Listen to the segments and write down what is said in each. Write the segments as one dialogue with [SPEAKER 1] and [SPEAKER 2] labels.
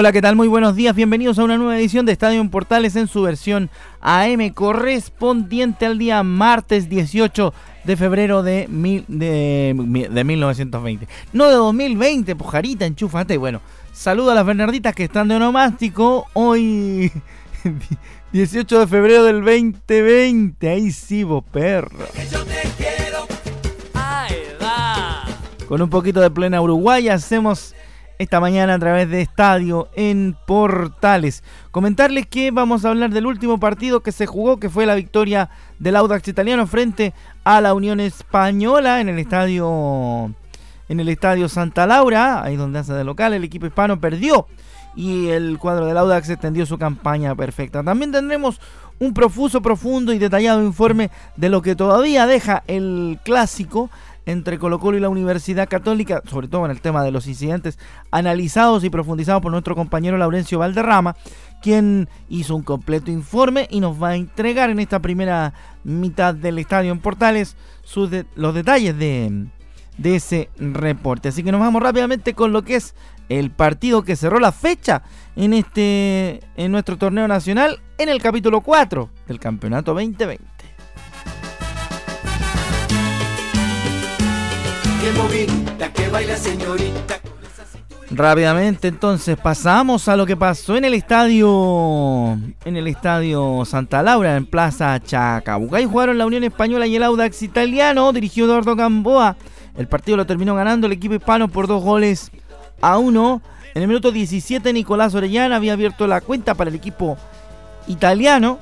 [SPEAKER 1] Hola, ¿qué tal? Muy buenos días, bienvenidos a una nueva edición de Estadio en Portales en su versión AM correspondiente al día martes 18 de febrero de, mil, de, 1920. No de 2020, pujarita, enchúfate. Bueno, saludo a las Bernarditas que están de onomástico hoy 18 de febrero del 2020. Ahí sí, vos perro. Con un poquito de plena Uruguay hacemos esta mañana a través de Estadio en Portales. Comentarles que vamos a hablar del último partido que se jugó, que fue la victoria del Audax italiano frente a la Unión Española en el estadio en el estadio Santa Laura, ahí donde hace de local, el equipo hispano perdió y el cuadro del Audax extendió su campaña perfecta. También tendremos un profuso, profundo y detallado informe de lo que todavía deja el clásico entre Colo Colo y la Universidad Católica, sobre todo en el tema de los incidentes analizados y profundizados por nuestro compañero Laurencio Valderrama, quien hizo un completo informe y nos va a entregar en esta primera mitad del estadio en Portales los detalles de, ese reporte. Así que nos vamos rápidamente con lo que es el partido que cerró la fecha en este en nuestro torneo nacional en el capítulo 4 del campeonato 2020. Rápidamente entonces pasamos a lo que pasó en el estadio en el estadio Santa Laura en Plaza Chacabucay jugaron la Unión Española y el Audax Italiano, dirigió Eduardo Gamboa. El partido lo terminó ganando el equipo hispano por dos goles a uno. En el minuto 17 Nicolás Orellana había abierto la cuenta para el equipo italiano.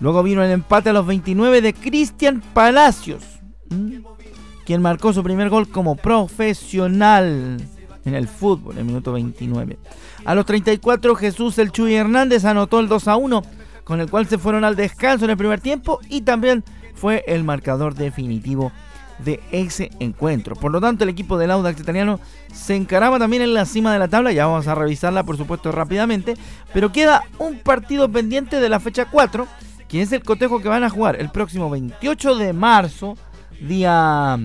[SPEAKER 1] Luego vino el empate a los 29 de Cristian Palacios. ¿Mm? Quien marcó su primer gol como profesional en el fútbol en el minuto 29. A los 34 Jesús El Chuy Hernández anotó el 2 a 1, con el cual se fueron al descanso en el primer tiempo y también fue el marcador definitivo de ese encuentro. Por lo tanto, el equipo del Audax italiano se encaraba también en la cima de la tabla, ya vamos a revisarla por supuesto rápidamente, pero queda un partido pendiente de la fecha 4, que es el cotejo que van a jugar el próximo 28 de marzo día,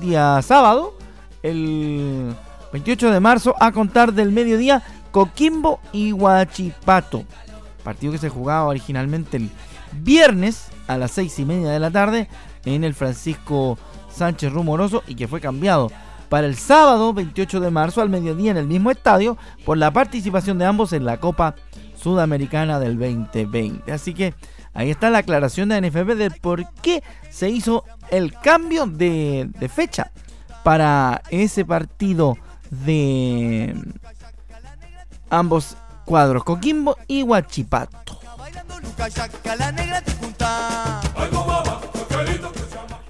[SPEAKER 1] día sábado, el 28 de marzo, a contar del mediodía, Coquimbo y Huachipato. Partido que se jugaba originalmente el viernes a las seis y media de la tarde en el Francisco Sánchez Rumoroso y que fue cambiado para el sábado 28 de marzo al mediodía en el mismo estadio por la participación de ambos en la Copa Sudamericana del 2020. Así que Ahí está la aclaración de NFB de por qué se hizo el cambio de, fecha para ese partido de ambos cuadros, Coquimbo y Huachipato.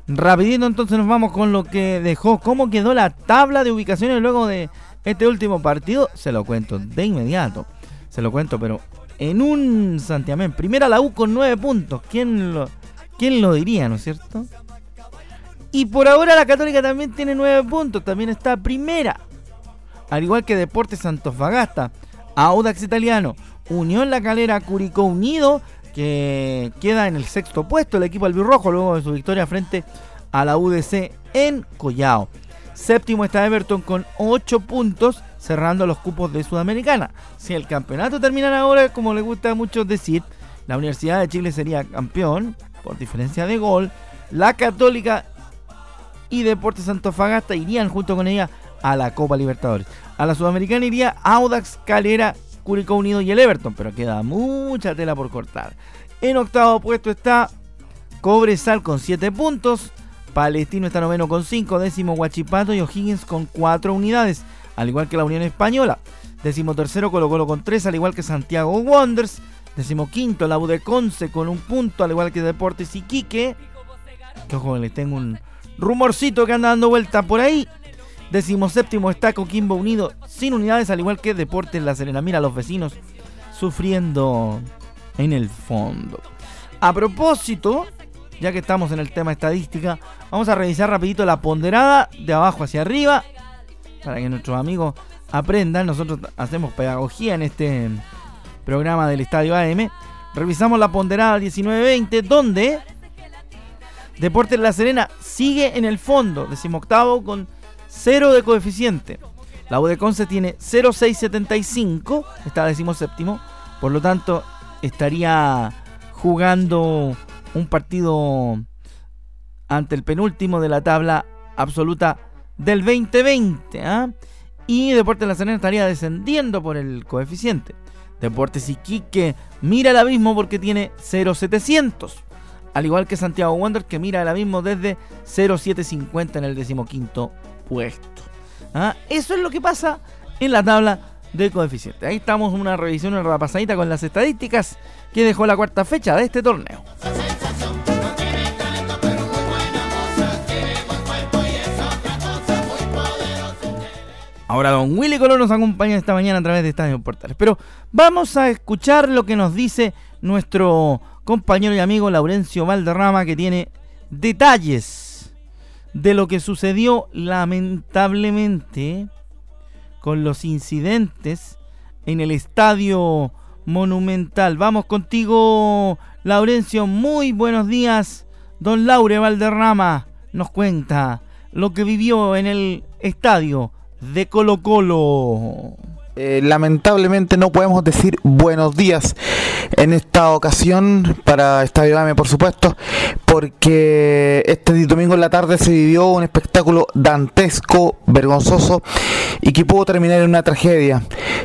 [SPEAKER 1] Rapidito entonces nos vamos con lo que dejó, cómo quedó la tabla de ubicaciones luego de este último partido, se lo cuento de inmediato, se lo cuento, pero en un Santiamén. Primera la U con 9 puntos. ¿Quién lo, ¿Quién lo diría, no es cierto? Y por ahora la Católica también tiene 9 puntos. También está primera. Al igual que Deportes Antofagasta. Audax Italiano. Unión La Calera Curicó Unido. Que queda en el sexto puesto el equipo albirrojo luego de su victoria frente a la UDC en Collao. Séptimo está Everton con 8 puntos cerrando los cupos de Sudamericana. Si el campeonato termina ahora, como le gusta a muchos decir, la Universidad de Chile sería campeón por diferencia de gol. La Católica y Deportes Antofagasta irían junto con ella a la Copa Libertadores. A la Sudamericana iría Audax, Calera, Curicó Unido y el Everton, pero queda mucha tela por cortar. En octavo puesto está Cobresal con 7 puntos. Palestino está noveno con 5, décimo Huachipato y O'Higgins con 4 unidades. al igual que la Unión Española. Décimo tercero Colo Colo con tres, al igual que Santiago Wonders. Décimo quinto la U de Conce con un punto, al igual que Deportes Iquique. Que ojo, les tengo un rumorcito que anda dando vuelta por ahí. Décimo séptimo está Coquimbo Unido sin unidades, al igual que Deportes La Serena. Mira, los vecinos sufriendo en el fondo. A propósito, ya que estamos en el tema estadística, vamos a revisar rapidito la ponderada de abajo hacia arriba para que nuestros amigos aprendan. Nosotros hacemos pedagogía en este programa del Estadio AM. Revisamos la ponderada 19-20, donde Deportes La Serena sigue en el fondo, decimoctavo con 0 de coeficiente. La U de Conce tiene 0,675, está decimoséptimo, por lo tanto estaría jugando un partido ante el penúltimo de la tabla absoluta del 2020. ¿ah? Y Deportes La Serena estaría descendiendo por el coeficiente. Deportes Iquique mira el abismo porque tiene 0,700. Al igual que Santiago Wander que mira el abismo desde 0,750 en el decimoquinto puesto. ¿Ah? Eso es lo que pasa en la tabla de coeficiente. Ahí estamos, una revisión, una pasadita con las estadísticas que dejó la cuarta fecha de este torneo. Ahora don Willy Colón nos acompaña esta mañana a través de Estadio Portales. Pero vamos a escuchar lo que nos dice nuestro compañero y amigo Laurencio Valderrama que tiene detalles de lo que sucedió lamentablemente con los incidentes en el estadio monumental. Vamos contigo, Laurencio. Muy buenos días. Don Laure Valderrama nos cuenta lo que vivió en el estadio de Colo Colo.
[SPEAKER 2] Eh, lamentablemente no podemos decir buenos días en esta ocasión para Estadio AME por supuesto porque este domingo en la tarde se vivió un espectáculo dantesco, vergonzoso y que pudo terminar en una tragedia.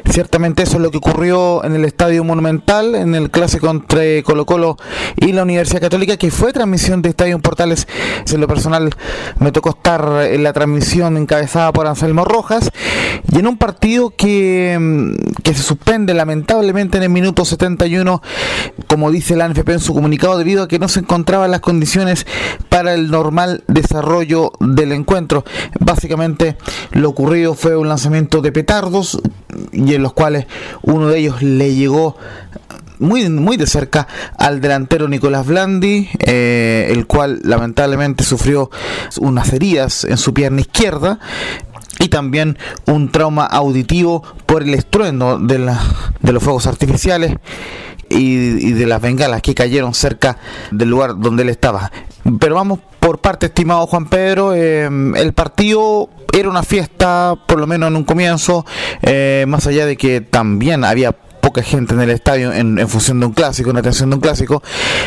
[SPEAKER 2] Ciertamente eso es lo que ocurrió en el Estadio Monumental, en el clásico entre Colo Colo y la Universidad Católica, que fue transmisión de Estadio Portales. En lo personal me tocó estar en la transmisión encabezada por Anselmo Rojas y en un partido que, mm, que se suspende lamentablemente en el minuto 71, como dice la NFP en su comunicado, debido a que no se encontraban las condiciones para el normal desarrollo del encuentro. Básicamente lo ocurrido fue un lanzamiento de petardos y en los cuales uno de ellos le llegó muy, muy de cerca al delantero Nicolás Blandi, eh, el cual lamentablemente sufrió unas heridas en su pierna izquierda y también un trauma auditivo por el estruendo de, la, de los fuegos artificiales y, de las bengalas que cayeron cerca del lugar donde él estaba. Pero vamos por parte, estimado Juan Pedro, eh, el partido era una fiesta, por lo menos en un comienzo, eh, más allá de que también había poca gente en el estadio en, función de un clásico, en atención de un clásico,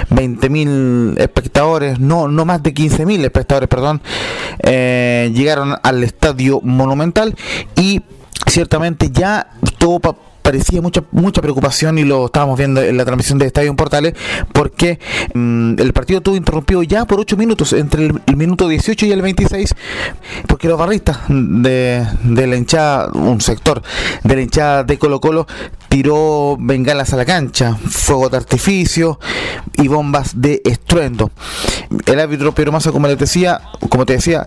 [SPEAKER 2] 20.000 espectadores, no, no más de 15.000 espectadores, perdón, eh, llegaron al estadio monumental y ciertamente ya todo parecía mucha mucha preocupación y lo estábamos viendo en la transmisión de Estadio Portales porque mm, el partido estuvo interrumpido ya por 8 minutos entre el, minuto 18 y el 26 porque los barristas de, de la hinchada un sector de la hinchada de Colo Colo tiró bengalas a la cancha, fuego de artificio y bombas de estruendo. El árbitro Pedro Massa, como les decía, como te decía,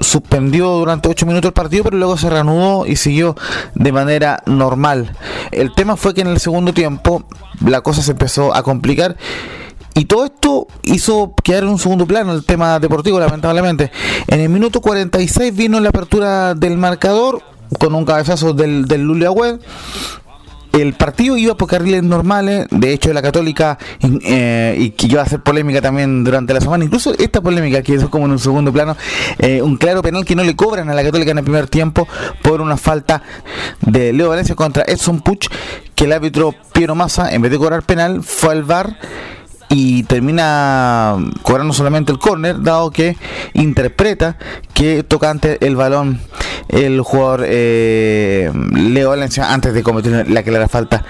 [SPEAKER 2] suspendió durante 8 minutos el partido, pero luego se reanudó y siguió de manera normal. El tema fue que en el segundo tiempo la cosa se empezó a complicar. Y todo esto hizo quedar en un segundo plano el tema deportivo, lamentablemente. En el minuto 46 vino la apertura del marcador con un cabezazo del, del Lulia Web el partido iba por carriles normales, de hecho la católica eh, y que iba a hacer polémica también durante la semana, incluso esta polémica que es como en un segundo plano, eh, un claro penal que no le cobran a la católica en el primer tiempo por una falta de Leo Valencia contra Edson Puch, que el árbitro Piero Massa en vez de cobrar penal fue al VAR y termina cobrando solamente el córner, dado que interpreta que toca ante el balón el jugador eh, Leo Valencia antes de cometer la clara falta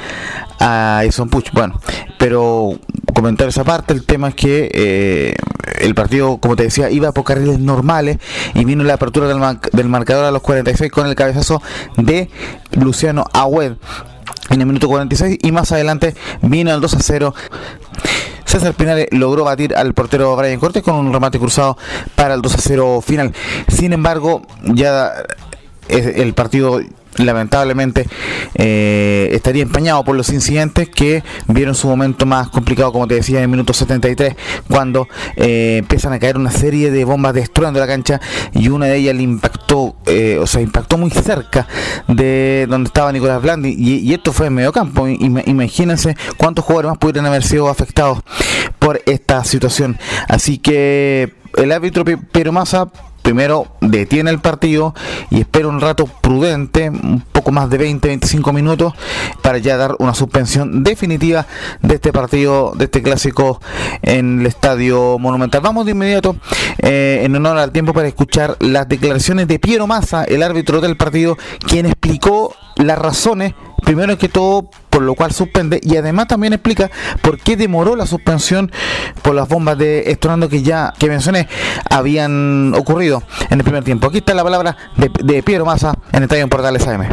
[SPEAKER 2] a Ison Puch. Bueno, pero comentar esa parte, el tema es que eh, el partido, como te decía, iba por carriles normales y vino la apertura del, del marcador a los 46 con el cabezazo de Luciano Agüed en el minuto 46 y más adelante vino el 2 a 0. César Pinales logró batir al portero Brian Cortés con un remate cruzado para el 2 a 0 final. Sin embargo, ya el partido lamentablemente eh, estaría empañado por los incidentes que vieron su momento más complicado, como te decía, en el minuto 73, cuando eh, empiezan a caer una serie de bombas destruyendo la cancha y una de ellas le impactó, eh, o sea, impactó muy cerca de donde estaba Nicolás Blandi y, esto fue en medio campo. Imagínense cuántos jugadores más pudieran haber sido afectados por esta situación. Así que el árbitro Pero Massa primero detiene el partido y espera un rato prudente, un poco más de 20-25 minutos, para ya dar una suspensión definitiva de este partido, de este clásico en el Estadio Monumental. Vamos de inmediato, eh, en honor al tiempo, para escuchar las declaraciones de Piero Massa, el árbitro del partido, quien explicó las razones primero que todo por lo cual suspende y además también explica por qué demoró la suspensión por las bombas de Estorando que ya que mencioné habían ocurrido en el primer tiempo. Aquí está la palabra de, de Piero Massa en el Estadio en Portales AM.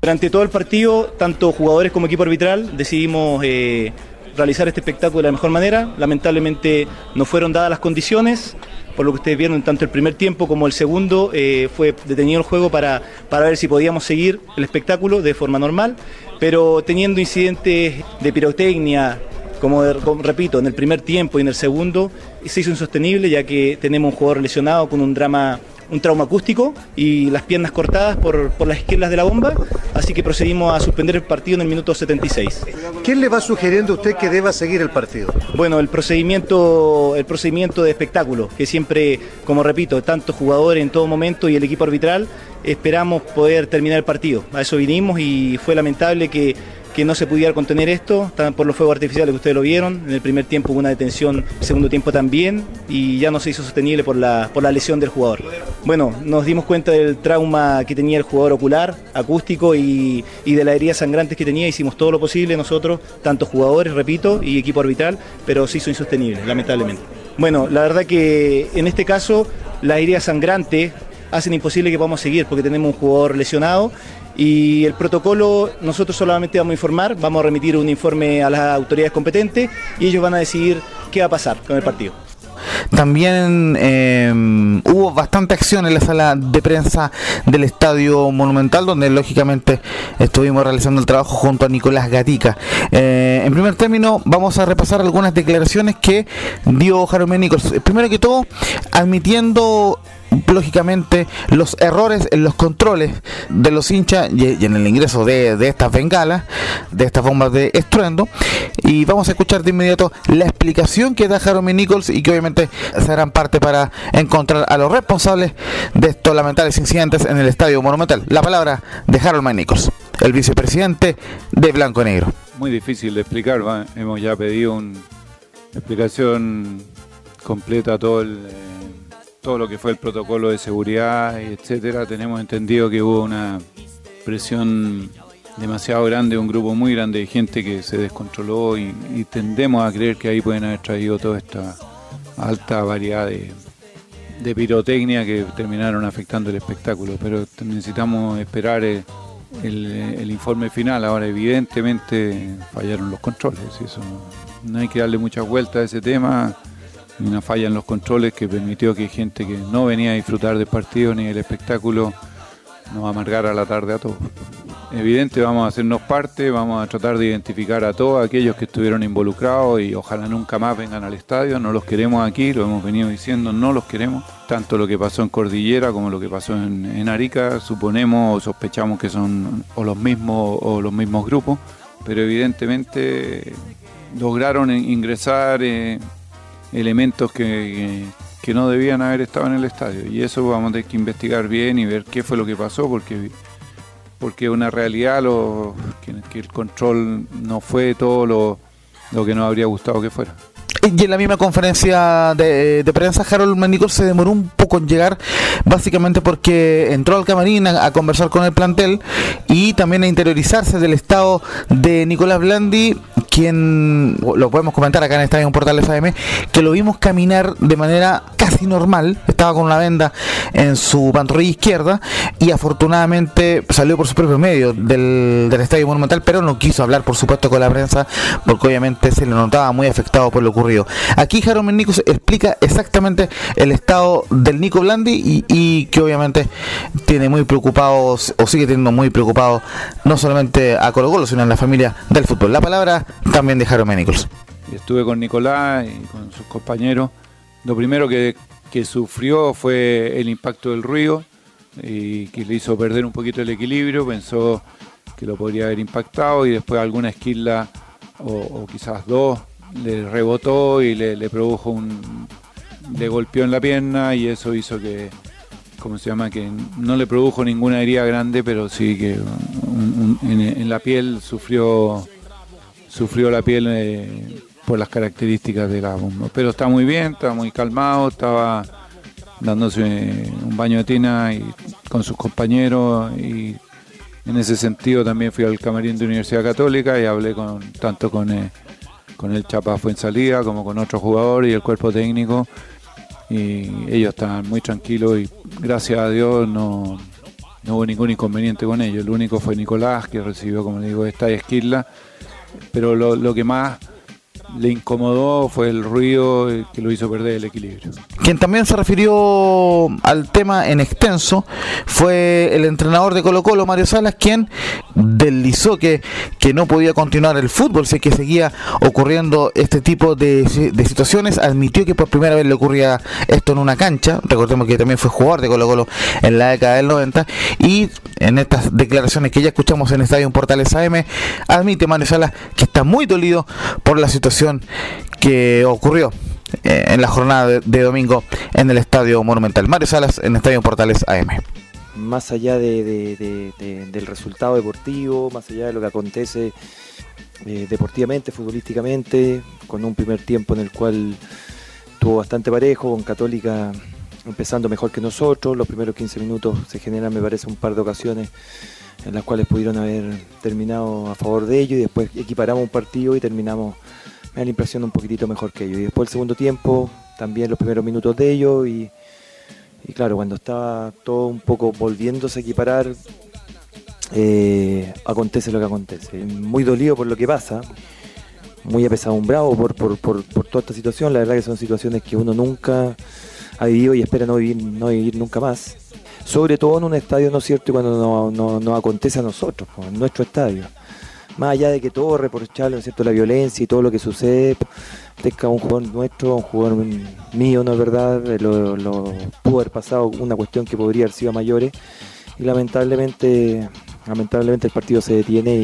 [SPEAKER 3] Durante todo el partido, tanto jugadores como equipo arbitral decidimos eh, realizar este espectáculo de la mejor manera. Lamentablemente no fueron dadas las condiciones por lo que ustedes vieron, tanto el primer tiempo como el segundo, eh, fue detenido el juego para, para ver si podíamos seguir el espectáculo de forma normal, pero teniendo incidentes de pirotecnia, como, repito, en el primer tiempo y en el segundo, se hizo insostenible ya que tenemos un jugador lesionado con un drama un trauma acústico y las piernas cortadas por, las esquelas de la bomba, así que procedimos a suspender el partido en el minuto 76.
[SPEAKER 4] ¿Quién le va sugiriendo a usted que deba seguir el partido?
[SPEAKER 3] Bueno, el procedimiento, el procedimiento de espectáculo, que siempre, como repito, tantos jugadores en todo momento y el equipo arbitral, esperamos poder terminar el partido. A eso vinimos y fue lamentable que que no se pudiera contener esto, por los fuegos artificiales que ustedes lo vieron. En el primer tiempo hubo una detención, segundo tiempo también, y ya no se hizo sostenible por la, por la lesión del jugador. Bueno, nos dimos cuenta del trauma que tenía el jugador ocular, acústico y, de las heridas sangrantes que tenía. Hicimos todo lo posible nosotros, tanto jugadores, repito, y equipo arbitral, pero se hizo insostenible, lamentablemente. Bueno, la verdad que en este caso las heridas sangrantes hacen imposible que podamos seguir porque tenemos un jugador lesionado y el protocolo, nosotros solamente vamos a informar, vamos a remitir un informe a las autoridades competentes y ellos van a decidir qué va a pasar con el partido.
[SPEAKER 2] También em, hubo bastante acción en la sala de prensa del Estadio Monumental, donde lógicamente estuvimos realizando el trabajo junto a Nicolás Gatica. Eh, en primer término, vamos a repasar algunas declaraciones que dio Jaromé Nichols. Primero que todo, admitiendo lógicamente los errores en los controles de los hinchas y, en el ingreso de, estas bengalas, de estas bombas de estruendo. Y vamos a escuchar de inmediato la explicación que da Jeremy Nichols y que obviamente serán parte para encontrar a los responsables de estos lamentables incidentes en el Estadio Monumental. La palabra de Harold Nichols, el vicepresidente de Blanco Negro.
[SPEAKER 5] Muy difícil de explicar, hemos ya pedido una explicación completa a todo el todo lo que fue el protocolo de seguridad, etcétera, tenemos entendido que hubo una presión demasiado grande, un grupo muy grande de gente que se descontroló y, tendemos a creer que ahí pueden haber traído toda esta alta variedad de, pirotecnia que terminaron afectando el espectáculo. Pero necesitamos esperar el, el, informe final. Ahora, evidentemente, fallaron los controles. Eso, no hay que darle muchas vueltas a ese tema una falla en los controles que permitió que gente que no venía a disfrutar del partido ni del espectáculo nos amargara la tarde a todos. Evidente, vamos a hacernos parte, vamos a tratar de identificar a todos aquellos que estuvieron involucrados y ojalá nunca más vengan al estadio. No los queremos aquí, lo hemos venido diciendo, no los queremos. Tanto lo que pasó en Cordillera como lo que pasó en, Arica, suponemos o sospechamos que son o los mismos o los mismos grupos, pero evidentemente lograron ingresar. Eh, elementos que, no debían haber estado en el estadio. Y eso vamos a tener que investigar bien y ver qué fue lo que pasó, porque porque una realidad lo, que, el control no fue todo lo, que nos habría gustado que fuera.
[SPEAKER 2] Y en la misma conferencia de, prensa, Harold Manicol se demoró un poco poco en llegar, básicamente porque entró al camarín a, conversar con el plantel y también a interiorizarse del estado de Nicolás Blandi, quien lo podemos comentar acá en Estadio Portales AM, que lo vimos caminar de manera casi normal, estaba con una venda en su pantorrilla izquierda y afortunadamente salió por su propio medio del, del Estadio Monumental, pero no quiso hablar por supuesto con la prensa porque obviamente se le notaba muy afectado por lo ocurrido. Aquí Jaron Nicos explica exactamente el estado del Nico Blandi y, que obviamente tiene muy preocupados o sigue teniendo muy preocupado no solamente a Colo Colo sino a la familia del fútbol. La palabra también de Jaron Nichols.
[SPEAKER 5] Estuve con Nicolás y con sus compañeros. Lo primero que, que sufrió fue el impacto del ruido y que le hizo perder un poquito el equilibrio, pensó que lo podría haber impactado y después alguna esquila o, quizás dos le rebotó y le, produjo un le golpeó en la pierna y eso hizo que ¿cómo se llama? que no le produjo ninguna herida grande pero sí que en, la piel sufrió sufrió la piel eh, por las características de la bomba pero está muy bien está muy calmado estaba dándose un baño de tina y, con sus compañeros y en ese sentido también fui al camarín de Universidad Católica y hablé con tanto con, eh, con el Chapa Fuensalida como con otro jugador y el cuerpo técnico y ellos estaban muy tranquilos y gracias a Dios no, hubo ningún inconveniente con ellos. El único fue Nicolás que recibió, como digo, esta esquila, pero lo, lo que más le incomodó fue el ruido que lo hizo perder el equilibrio.
[SPEAKER 2] Quien también se refirió al tema en extenso fue el entrenador de Colo Colo, Mario Salas, quien deslizó que, que no podía continuar el fútbol, sé que seguía ocurriendo este tipo de, situaciones, admitió que por primera vez le ocurría esto en una cancha, recordemos que también fue jugador de Colo Colo en la década del 90, y en estas declaraciones que ya escuchamos en Estadio Portales AM, admite Mario Salas que está muy dolido por la situación que ocurrió eh, en la jornada de, domingo en el Estadio Monumental. Mario Salas en Estadio Portales AM.
[SPEAKER 6] Más allá del resultado deportivo, más allá de lo que acontece eh, deportivamente, futbolísticamente, con un primer tiempo en el cual tuvo bastante parejo, con Católica empezando mejor que nosotros, los primeros 15 minutos se generan, me parece, un par de ocasiones en las cuales pudieron haber terminado a favor de ellos y después equiparamos un partido y terminamos me da la impresión un poquitito mejor que ellos. Y después el segundo tiempo, también los primeros minutos de ellos y, claro, cuando estaba todo un poco volviéndose a equiparar, eh, acontece lo que acontece. Muy dolido por lo que pasa, muy apesadumbrado por, por, por, por, toda esta situación. La verdad que son situaciones que uno nunca ha vivido y espera no vivir, no vivir nunca más. Sobre todo en un estadio, ¿no es cierto? Y cuando nos no, acontece a nosotros, en nuestro estadio más allá de que todo reprochable, ¿no cierto?, la violencia y todo lo que sucede, tenga un jugador nuestro, un jugador mío, ¿no es verdad? Eh, lo, pudo haber pasado una cuestión que podría haber sido mayores y lamentablemente, lamentablemente el partido se detiene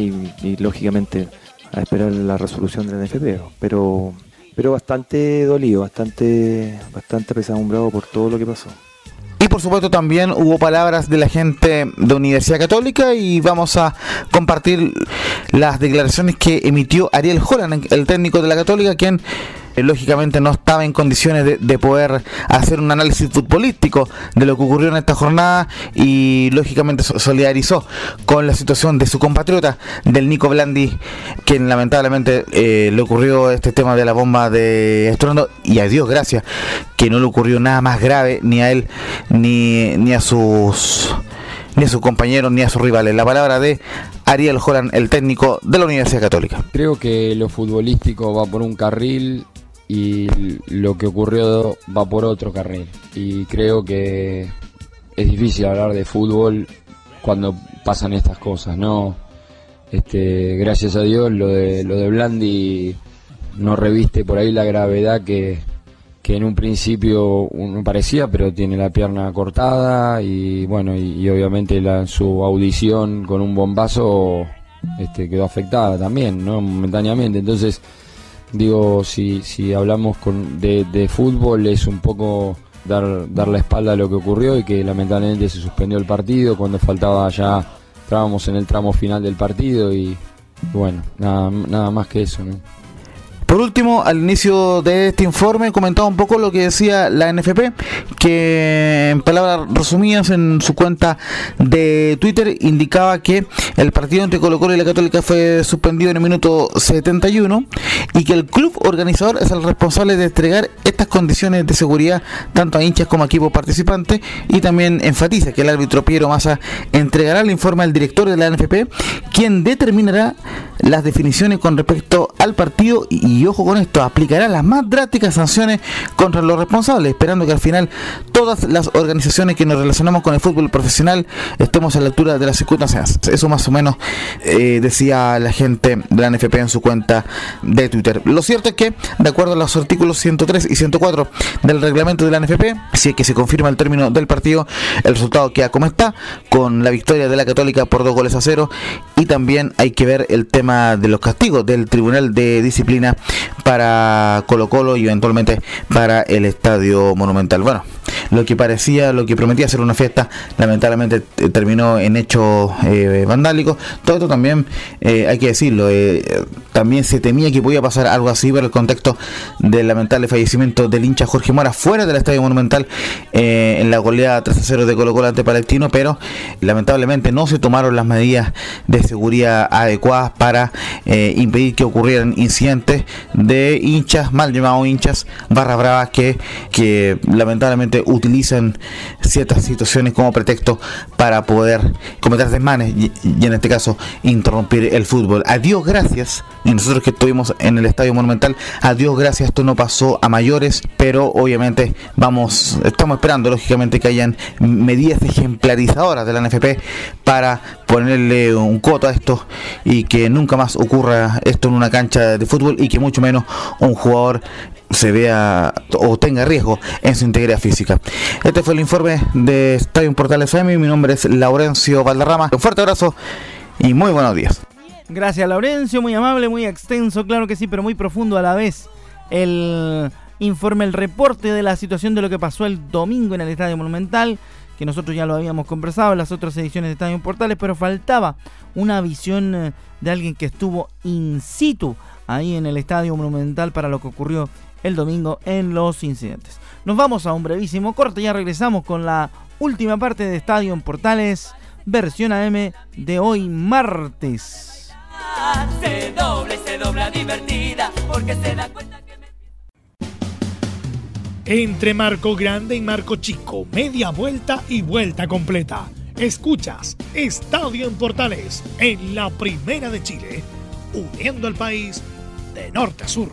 [SPEAKER 6] y, lógicamente a esperar la resolución del NFP, pero pero bastante dolido, bastante bastante pesadumbrado por todo lo que pasó.
[SPEAKER 2] Por supuesto también hubo palabras de la gente de Universidad Católica y vamos a compartir las declaraciones que emitió Ariel Holland, el técnico de la Católica, quien eh, lógicamente no estaba en condiciones de, poder hacer un análisis futbolístico de lo que ocurrió en esta jornada y lógicamente solidarizó con la situación de su compatriota, del Nico Blandi, quien lamentablemente eh, le ocurrió este tema de la bomba de estruendo y a Dios gracias que no le ocurrió nada más grave ni a él ni, ni a sus ni a sus compañeros ni a sus rivales. La palabra de Ariel Joran, el técnico de la Universidad Católica.
[SPEAKER 7] Creo que lo futbolístico va por un carril y lo que ocurrió va por otro carril. Y creo que es difícil hablar de fútbol cuando pasan estas cosas, ¿no? Este, gracias a Dios lo de lo de Blandi no reviste por ahí la gravedad que, que en un principio uno parecía, pero tiene la pierna cortada y bueno, y, obviamente la, su audición con un bombazo este, quedó afectada también, ¿no? Momentáneamente. Entonces, Digo, si, si hablamos con, de, fútbol es un poco dar, dar la espalda a lo que ocurrió y que lamentablemente se suspendió el partido cuando faltaba ya, estábamos en el tramo final del partido y bueno, nada, nada más que eso.
[SPEAKER 2] Por último, al inicio de este informe comentaba un poco lo que decía la NFP, que en palabras resumidas en su cuenta de Twitter indicaba que el partido entre Colo Colo y la Católica fue suspendido en el minuto 71 y que el club organizador es el responsable de entregar estas condiciones de seguridad tanto a hinchas como a equipos participantes y también enfatiza que el árbitro Piero Massa entregará el informe al director de la NFP, quien determinará las definiciones con respecto al partido y, ojo con esto, aplicará las más drásticas sanciones contra los responsables, esperando que al final todas las organizaciones que nos relacionamos con el fútbol profesional estemos a la altura de las circunstancias. Eso más o menos eh, decía la gente de la NFP en su cuenta de Twitter. Lo cierto es que, de acuerdo a los artículos 103 y 104 del reglamento de la NFP, si es que se confirma el término del partido, el resultado queda como está, con la victoria de la Católica por dos goles a cero, y también hay que ver el tema de los castigos del Tribunal de Disciplina para Colo Colo y eventualmente para el Estadio Monumental. Bueno, lo que parecía, lo que prometía ser una fiesta, lamentablemente terminó en hechos eh, vandálicos. Todo esto también, eh, hay que decirlo, eh, también se temía que podía pasar algo así por el contexto del lamentable fallecimiento del hincha Jorge Mora fuera del Estadio Monumental en la goleada 3 0 de Colo Colo ante Palestino, pero lamentablemente no se tomaron las medidas de seguridad adecuadas para impedir que ocurrieran incidentes de hinchas, mal llamados hinchas, barra bravas que lamentablemente utilizan ciertas situaciones como pretexto para poder cometer desmanes y, en este caso interrumpir el fútbol. A Dios gracias, y nosotros que estuvimos en el Estadio Monumental, a Dios gracias esto no pasó a mayores, pero obviamente vamos, estamos esperando lógicamente que hayan medidas ejemplarizadoras de la NFP para ponerle un coto a esto y que nunca más ocurra esto en una cancha de fútbol y que mucho menos un jugador se vea o tenga riesgo en su integridad física. Este fue el informe de Estadio Portal FM. Mi nombre es Laurencio Valderrama. Un fuerte abrazo y muy buenos días.
[SPEAKER 1] Gracias, Laurencio. Muy amable, muy extenso, claro que sí, pero muy profundo a la vez. El informe, el reporte de la situación de lo que pasó el domingo en el Estadio Monumental, que nosotros ya lo habíamos conversado en las otras ediciones de Estadio Portales, pero faltaba una visión eh, de alguien que estuvo in situ ahí en el Estadio Monumental para lo que ocurrió el domingo en los incidentes. Nos vamos a un brevísimo corte, ya regresamos con la última parte de Estadio en Portales, versión AM de hoy martes. Se doble, se dobla divertida, porque se da cuenta que
[SPEAKER 8] Entre Marco Grande y Marco Chico, media vuelta y vuelta completa. Escuchas Estadio en Portales en la Primera de Chile, uniendo al país de norte a sur.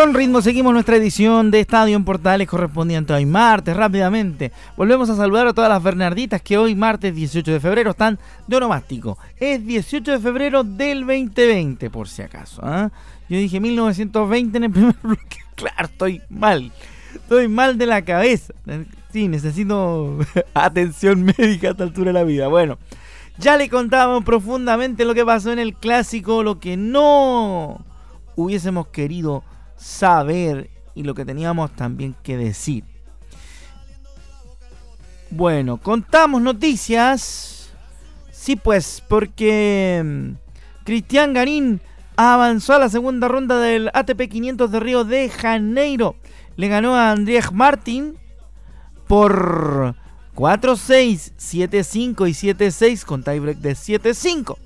[SPEAKER 1] Con ritmo seguimos nuestra edición de Estadio en Portales correspondiente hoy martes. Rápidamente, volvemos a saludar a todas las Bernarditas que hoy martes 18 de febrero están de onomástico. Es 18 de febrero del 2020, por si acaso. ¿ah? Yo dije 1920 en el primer bloque. Claro, estoy mal. Estoy mal de la cabeza. Sí, necesito atención médica a esta altura de la vida. Bueno, ya le contábamos profundamente lo que pasó en el clásico, lo que no hubiésemos querido saber y lo que teníamos también que decir. Bueno, contamos noticias. Sí, pues, porque mm, Cristian Garín avanzó a la segunda ronda del ATP 500 de Río de Janeiro. Le ganó a Andrés Martín por 4-6, 7-5 y 7-6 con tiebreak de 7-5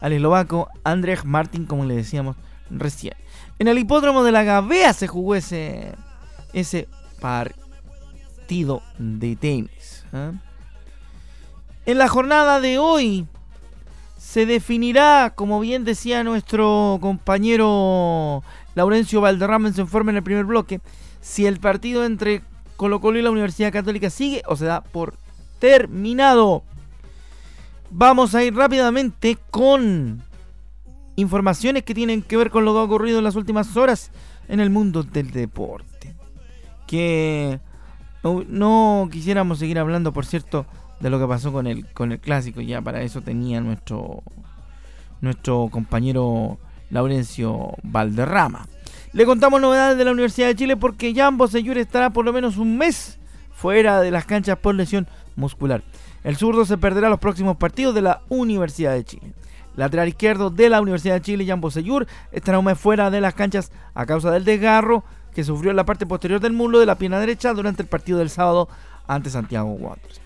[SPEAKER 1] al eslovaco Andrés Martín, como le decíamos recién. En el hipódromo de la Gavea se jugó ese, ese partido de tenis. ¿eh? En la jornada de hoy se definirá, como bien decía nuestro compañero Laurencio Valderrama en su informe en el primer bloque, si el partido entre Colo Colo y la Universidad Católica sigue o se da por terminado. Vamos a ir rápidamente con informaciones que tienen que ver con lo que ha ocurrido en las últimas horas en el mundo del deporte. Que no, quisiéramos seguir hablando, por cierto, de lo que pasó con el, con el clásico. Ya para eso tenía nuestro, nuestro compañero Laurencio Valderrama. Le contamos novedades de la Universidad de Chile porque Jan Bosellur estará por lo menos un mes fuera de las canchas por lesión muscular. El zurdo se perderá los próximos partidos de la Universidad de Chile. Lateral izquierdo de la Universidad de Chile, Jan Bosellur, estará un mes fuera de las canchas a causa del desgarro que sufrió en la parte posterior del muslo de la pierna derecha durante el partido del sábado ante Santiago Wanderers.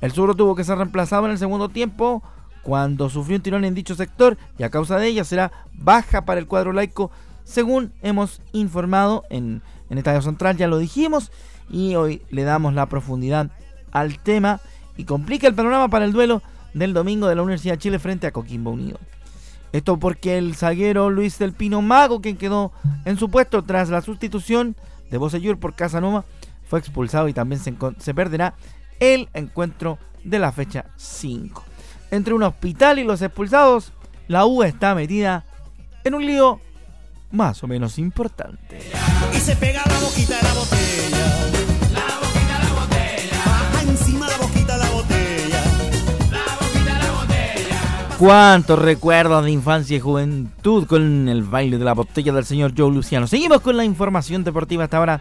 [SPEAKER 1] El zurdo tuvo que ser reemplazado en el segundo tiempo cuando sufrió un tirón en dicho sector y a causa de ella será baja para el cuadro laico, según hemos informado en, en Estadio Central, ya lo dijimos, y hoy le damos la profundidad al tema y complica el panorama para el duelo del domingo de la Universidad de Chile frente a Coquimbo Unido. Esto porque el zaguero Luis del Pino Mago, quien quedó en su puesto tras la sustitución de Bosellur por Casanova, fue expulsado y también se, se perderá el encuentro de la fecha 5. Entre un hospital y los expulsados, la U está metida en un lío más o menos importante. Y se pega la boquita de la botella. Cuántos recuerdos de infancia y juventud con el baile de la botella del señor Joe Luciano. Seguimos con la información deportiva hasta ahora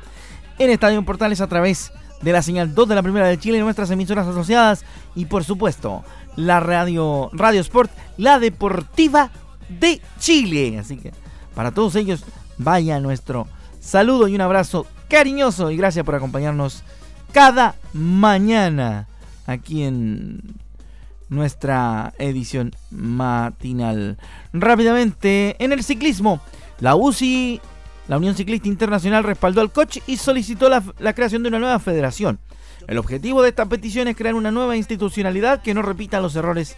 [SPEAKER 1] en Estadio Portales a través de la señal 2 de la Primera de Chile nuestras emisoras asociadas y por supuesto la radio Radio Sport, la deportiva de Chile. Así que para todos ellos vaya nuestro saludo y un abrazo cariñoso y gracias por acompañarnos cada mañana aquí en nuestra edición matinal. Rápidamente, en el ciclismo, la UCI, la Unión Ciclista Internacional, respaldó al coach y solicitó la, la creación de una nueva federación. El objetivo de esta petición es crear una nueva institucionalidad que no repita los errores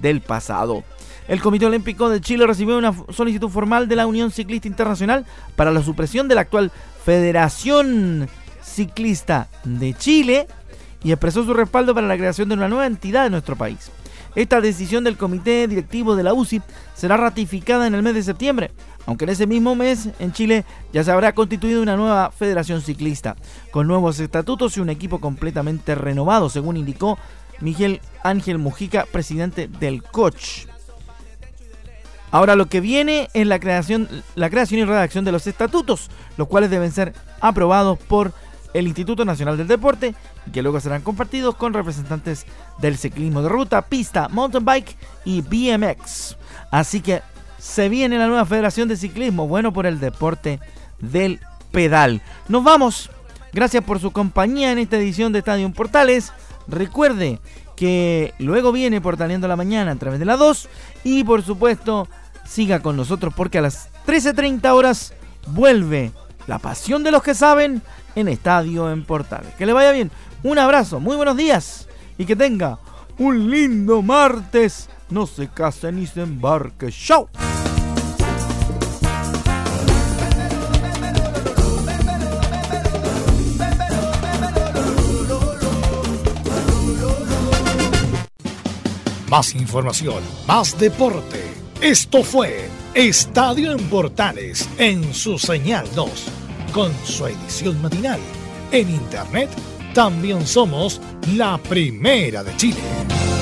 [SPEAKER 1] del pasado. El Comité Olímpico de Chile recibió una solicitud formal de la Unión Ciclista Internacional para la supresión de la actual Federación Ciclista de Chile y expresó su respaldo para la creación de una nueva entidad en nuestro país. Esta decisión del comité directivo de la UCI será ratificada en el mes de septiembre, aunque en ese mismo mes en Chile ya se habrá constituido una nueva federación ciclista, con nuevos estatutos y un equipo completamente renovado, según indicó Miguel Ángel Mujica, presidente del COCH. Ahora lo que viene es la creación, la creación y redacción de los estatutos, los cuales deben ser aprobados por el Instituto Nacional del Deporte, que luego serán compartidos con representantes del ciclismo de ruta, pista, mountain bike y BMX. Así que Se viene la nueva Federación de Ciclismo, bueno por el deporte del pedal. Nos vamos. Gracias por su compañía en esta edición de Estadio Portales. Recuerde que luego viene Portaleando la Mañana a través de la 2 y por supuesto siga con nosotros porque a las 13.30 horas vuelve la pasión de los que saben en Estadio en Portales. Que le vaya bien. Un abrazo, muy buenos días y que tenga un lindo martes. No se case ni se embarque. ¡Chao!
[SPEAKER 8] Más información, más deporte. Esto fue Estadio en Portales en su señal 2, con su edición matinal. En internet también somos la primera de Chile.